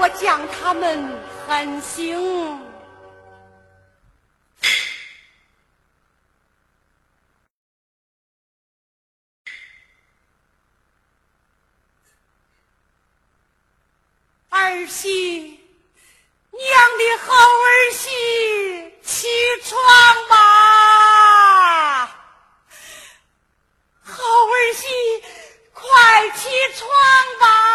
我将他们狠刑儿媳，娘的好儿媳，起床吧！好儿媳，快起床吧！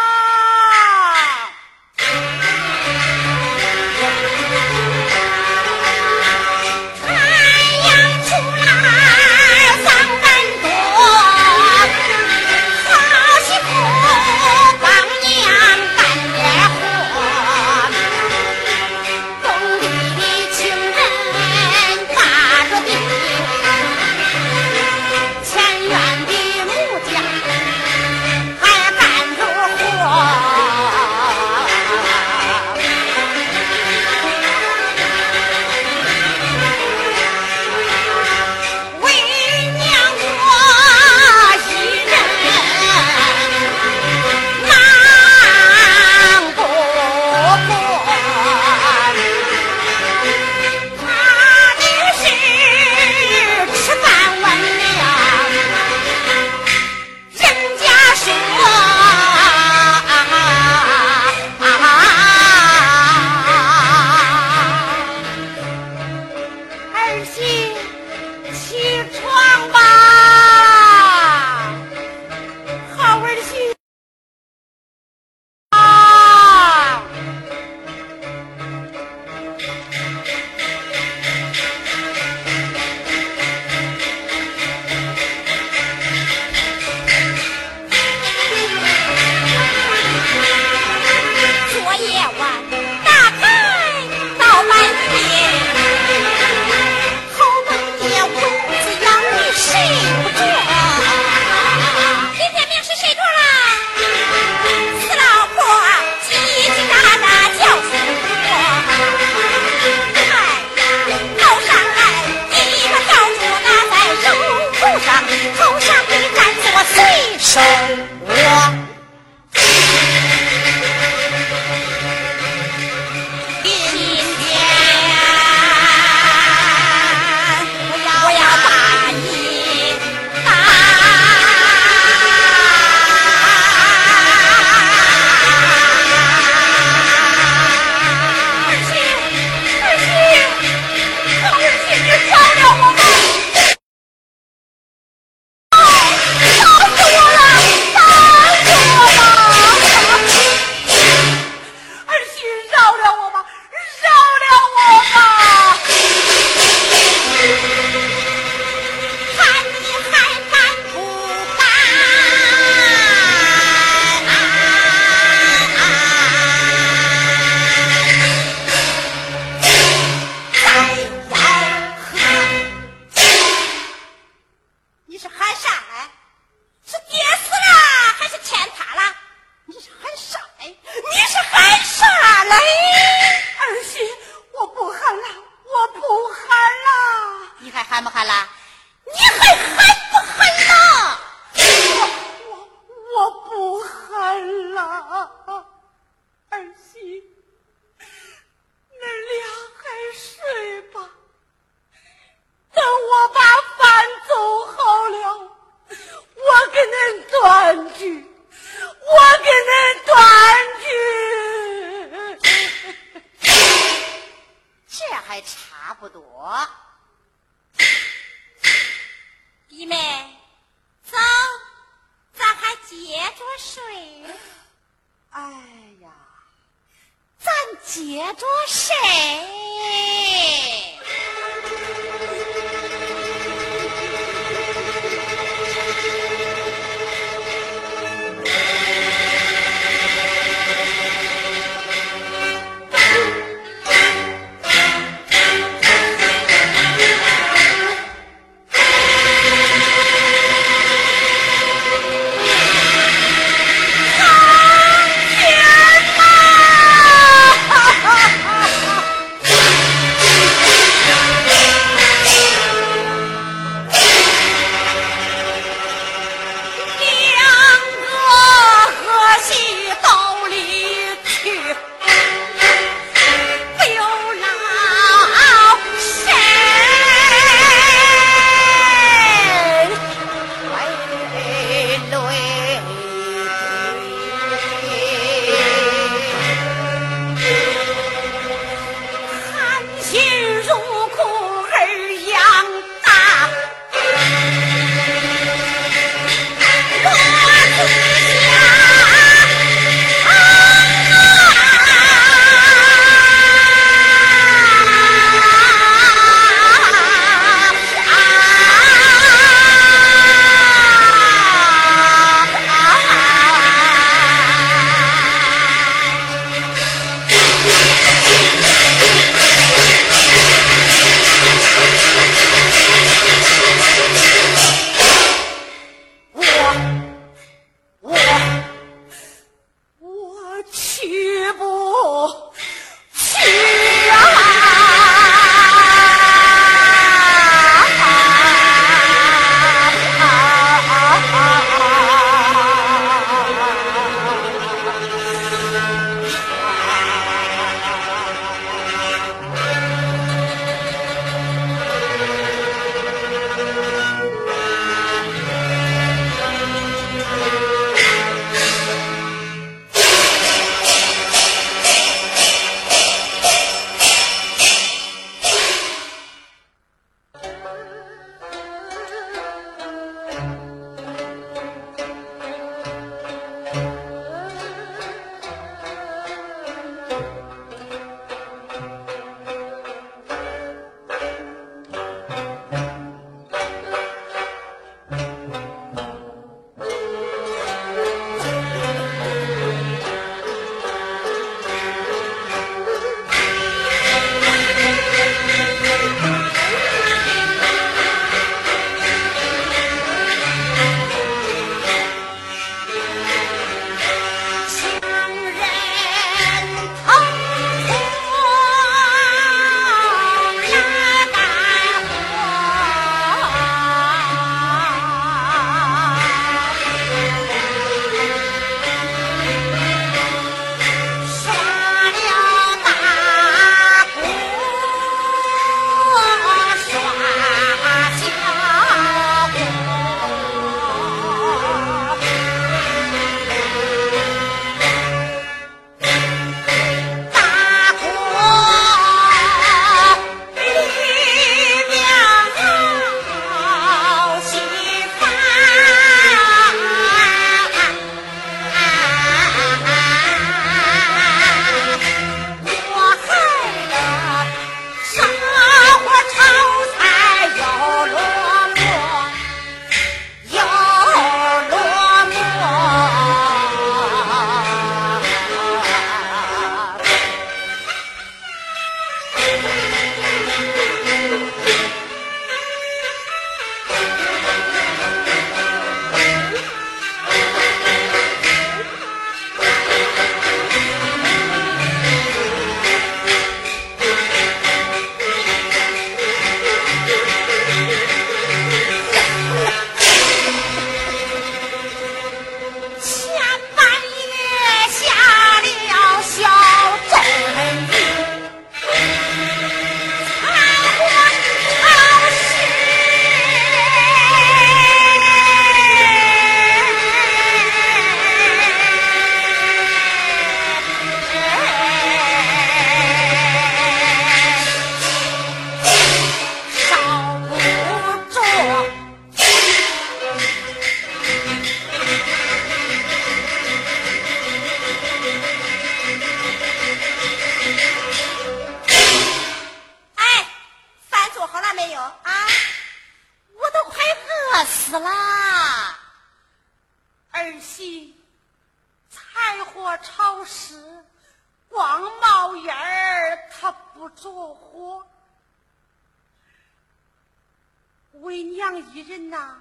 呐，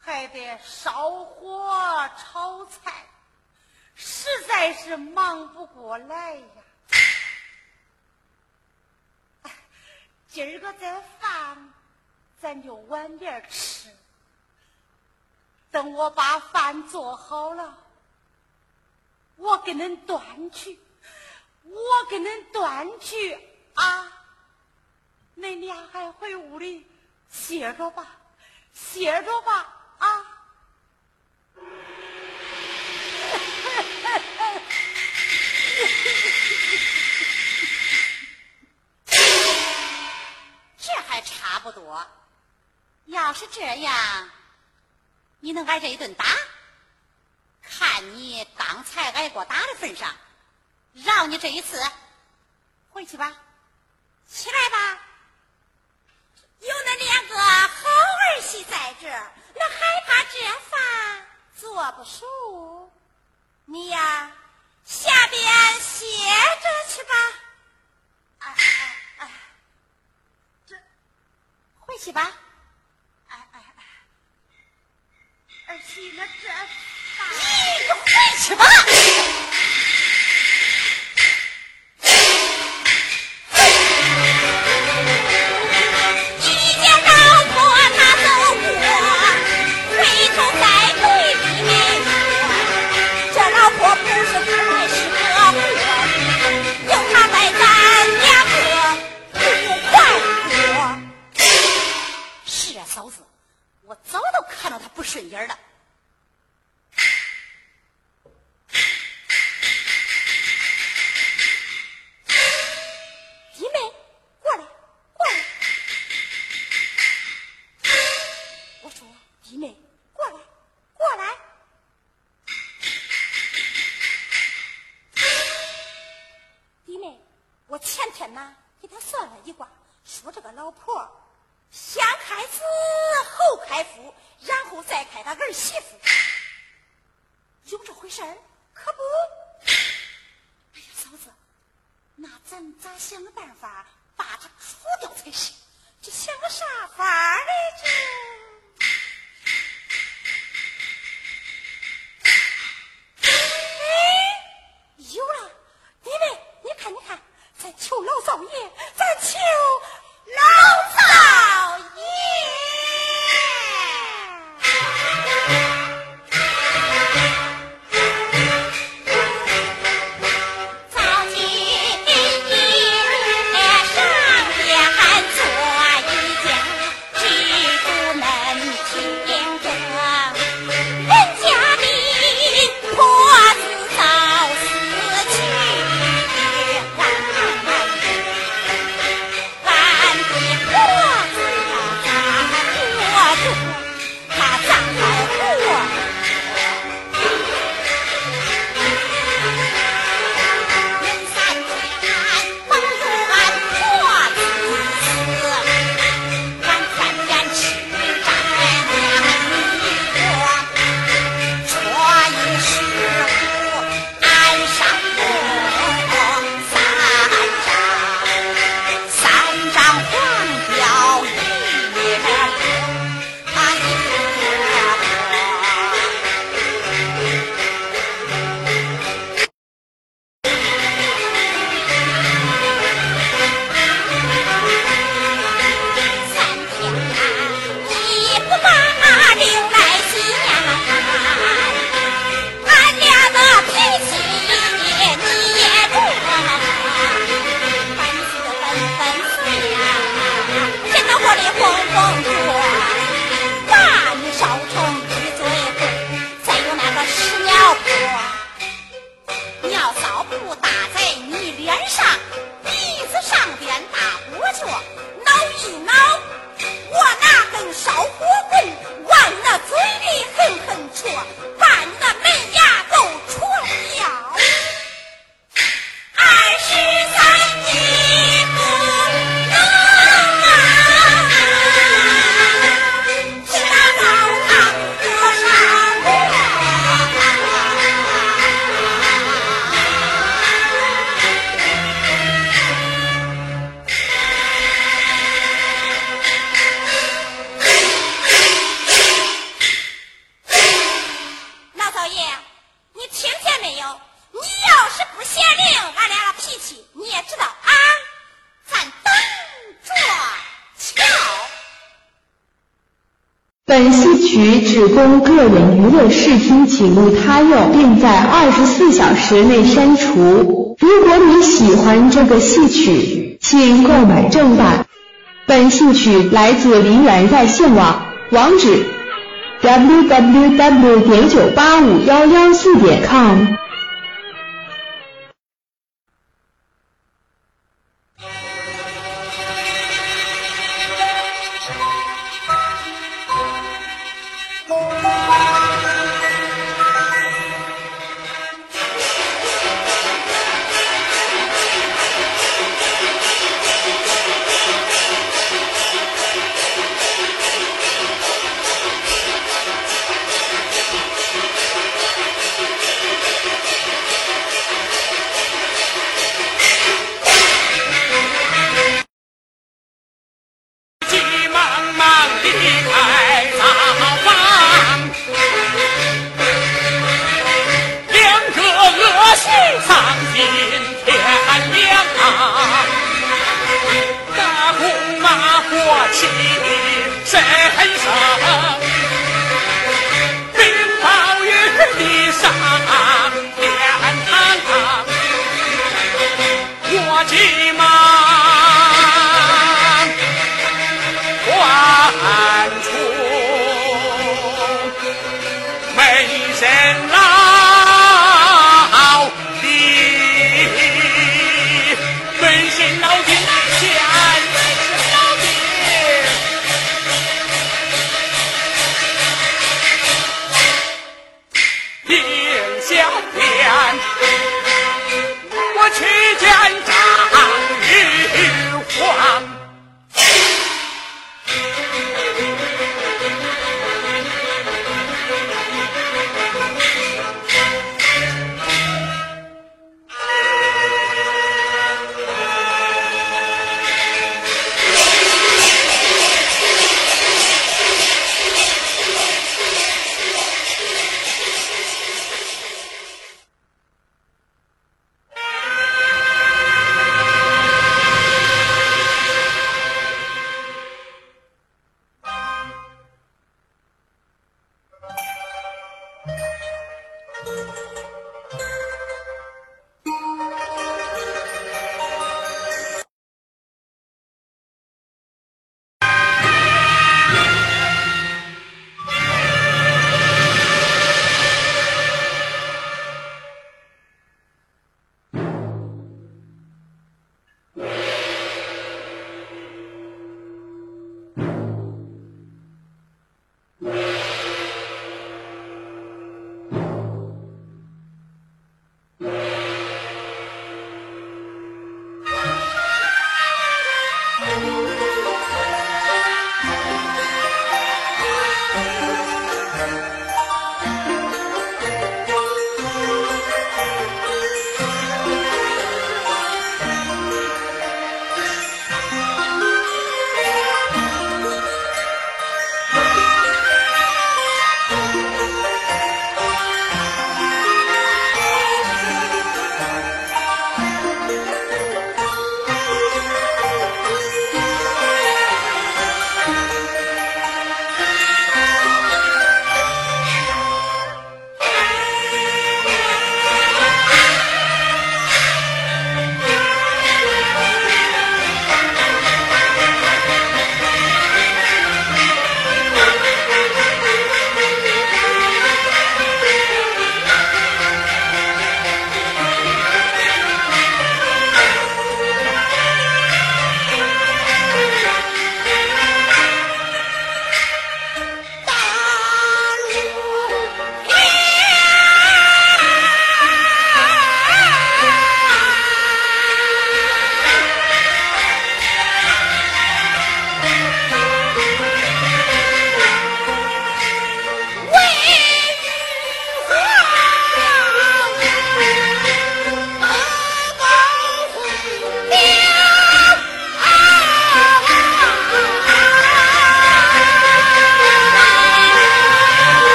还得烧火炒菜，实在是忙不过来呀。今儿个这饭，咱就晚点吃。等我把饭做好了，我给恁端去，我给恁端去啊！恁俩还回屋里歇着吧，歇着吧啊！这还差不多，要是这样，你能挨这一顿打？看你刚才挨过打的份上，饶你这一次，回去吧，起来吧。有那两个好儿媳在这，那害怕这饭做不熟？你呀，下边歇着去吧。哎哎哎。这回去吧，请勿他用，并在二十四小时内删除。如果你喜欢这个戏曲，请购买正版。本戏曲来自林园在线网，网址：www. 点九八五幺幺四点 com。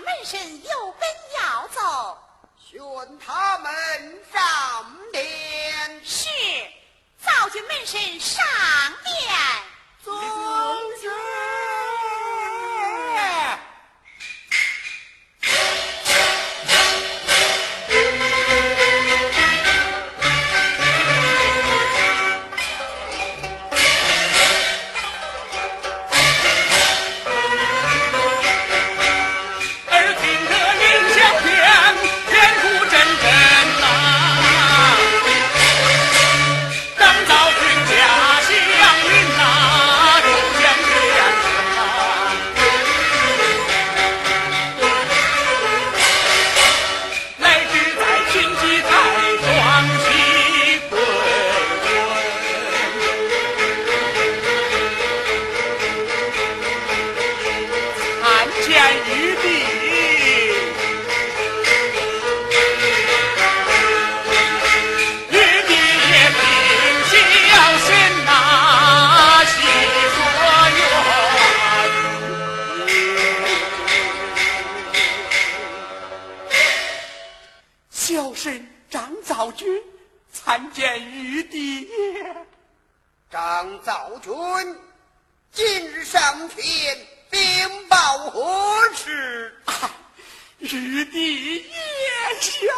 门神有本要奏，宣他们上殿。是，造军门神上殿。宗军。于地一下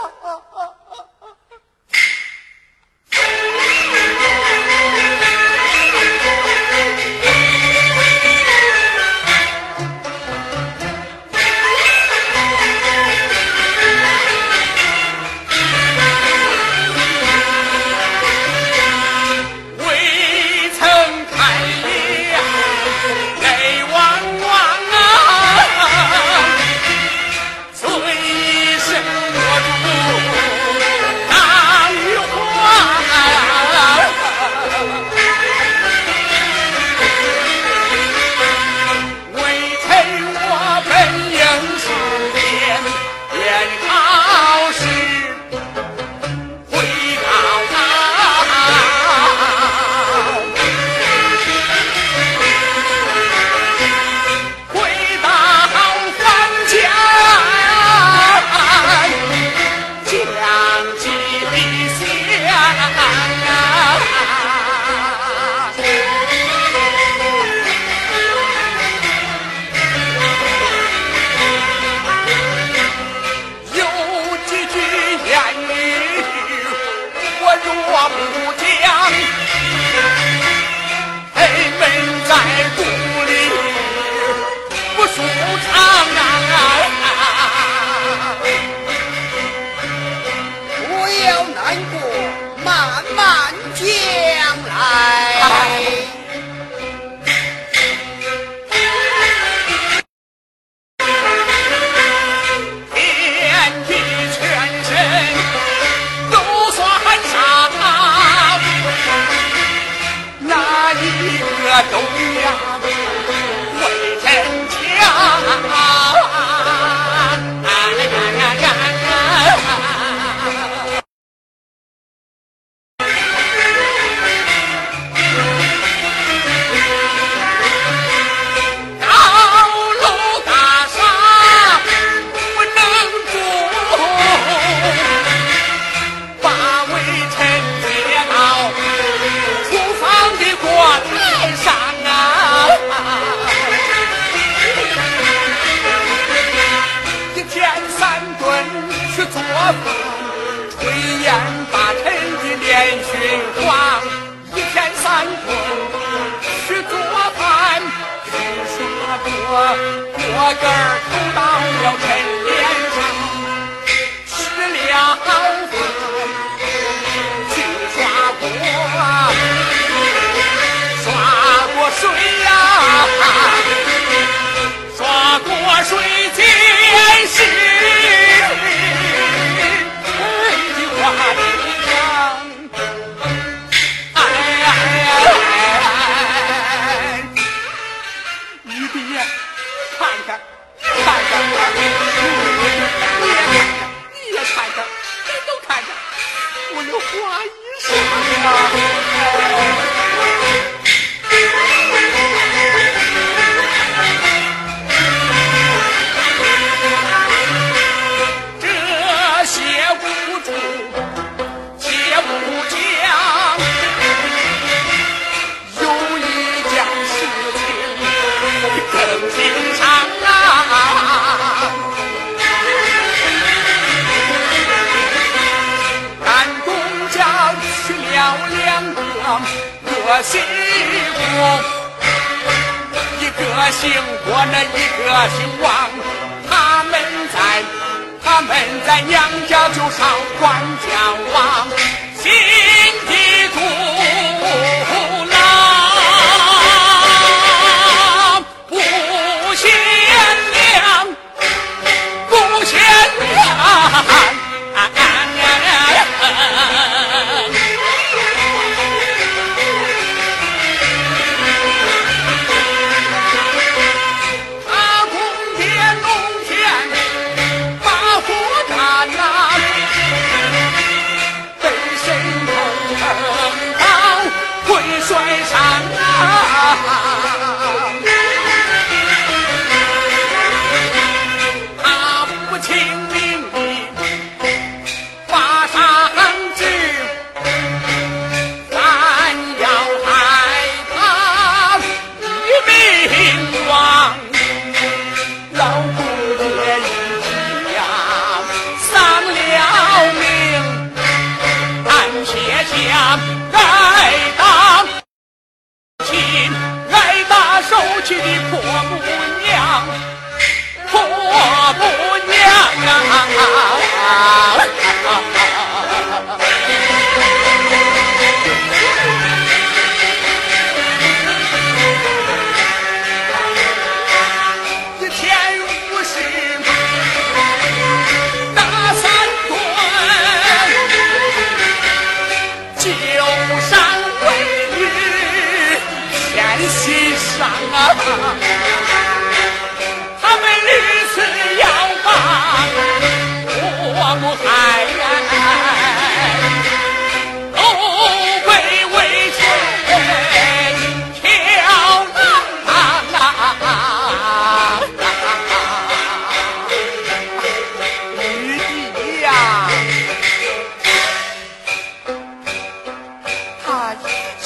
慢慢讲来。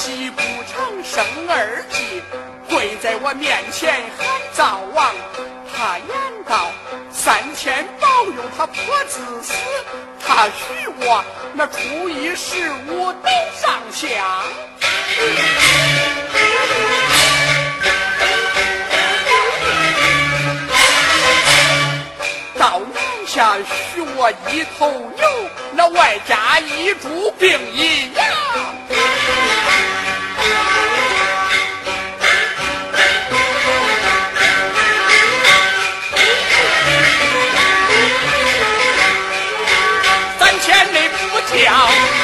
一不长生二计跪在我面前喊灶王他言道三千保佑他不自私他许我那初一十五都上香到南下许我一头牛那外加一株并一芽要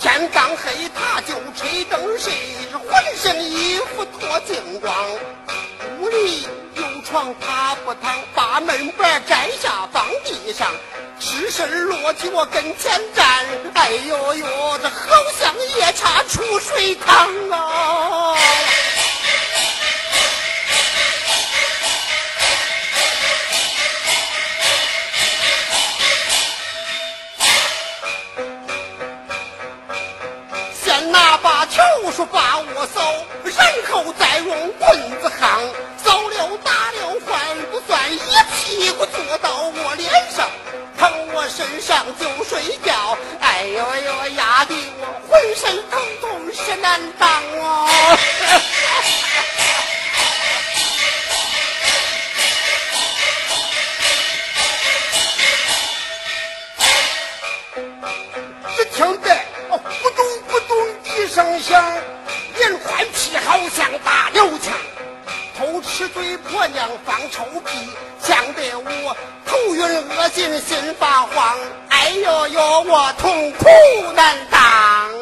天刚黑他就吹灯睡，浑身衣服脱净光。屋里有床他不躺，把门板摘下放地上，赤身裸体我跟前站。哎呦呦，这好像夜叉出水塘啊！说把我扫，然后再用棍子夯，扫了打了还不算，一屁股坐到我脸上，躺我身上就睡觉。哎呦呦，压得我浑身疼痛是难当啊！只听得像打了枪。偷吃嘴婆娘放臭屁，呛得我头晕恶心心发慌。哎呦呦，我痛苦难当。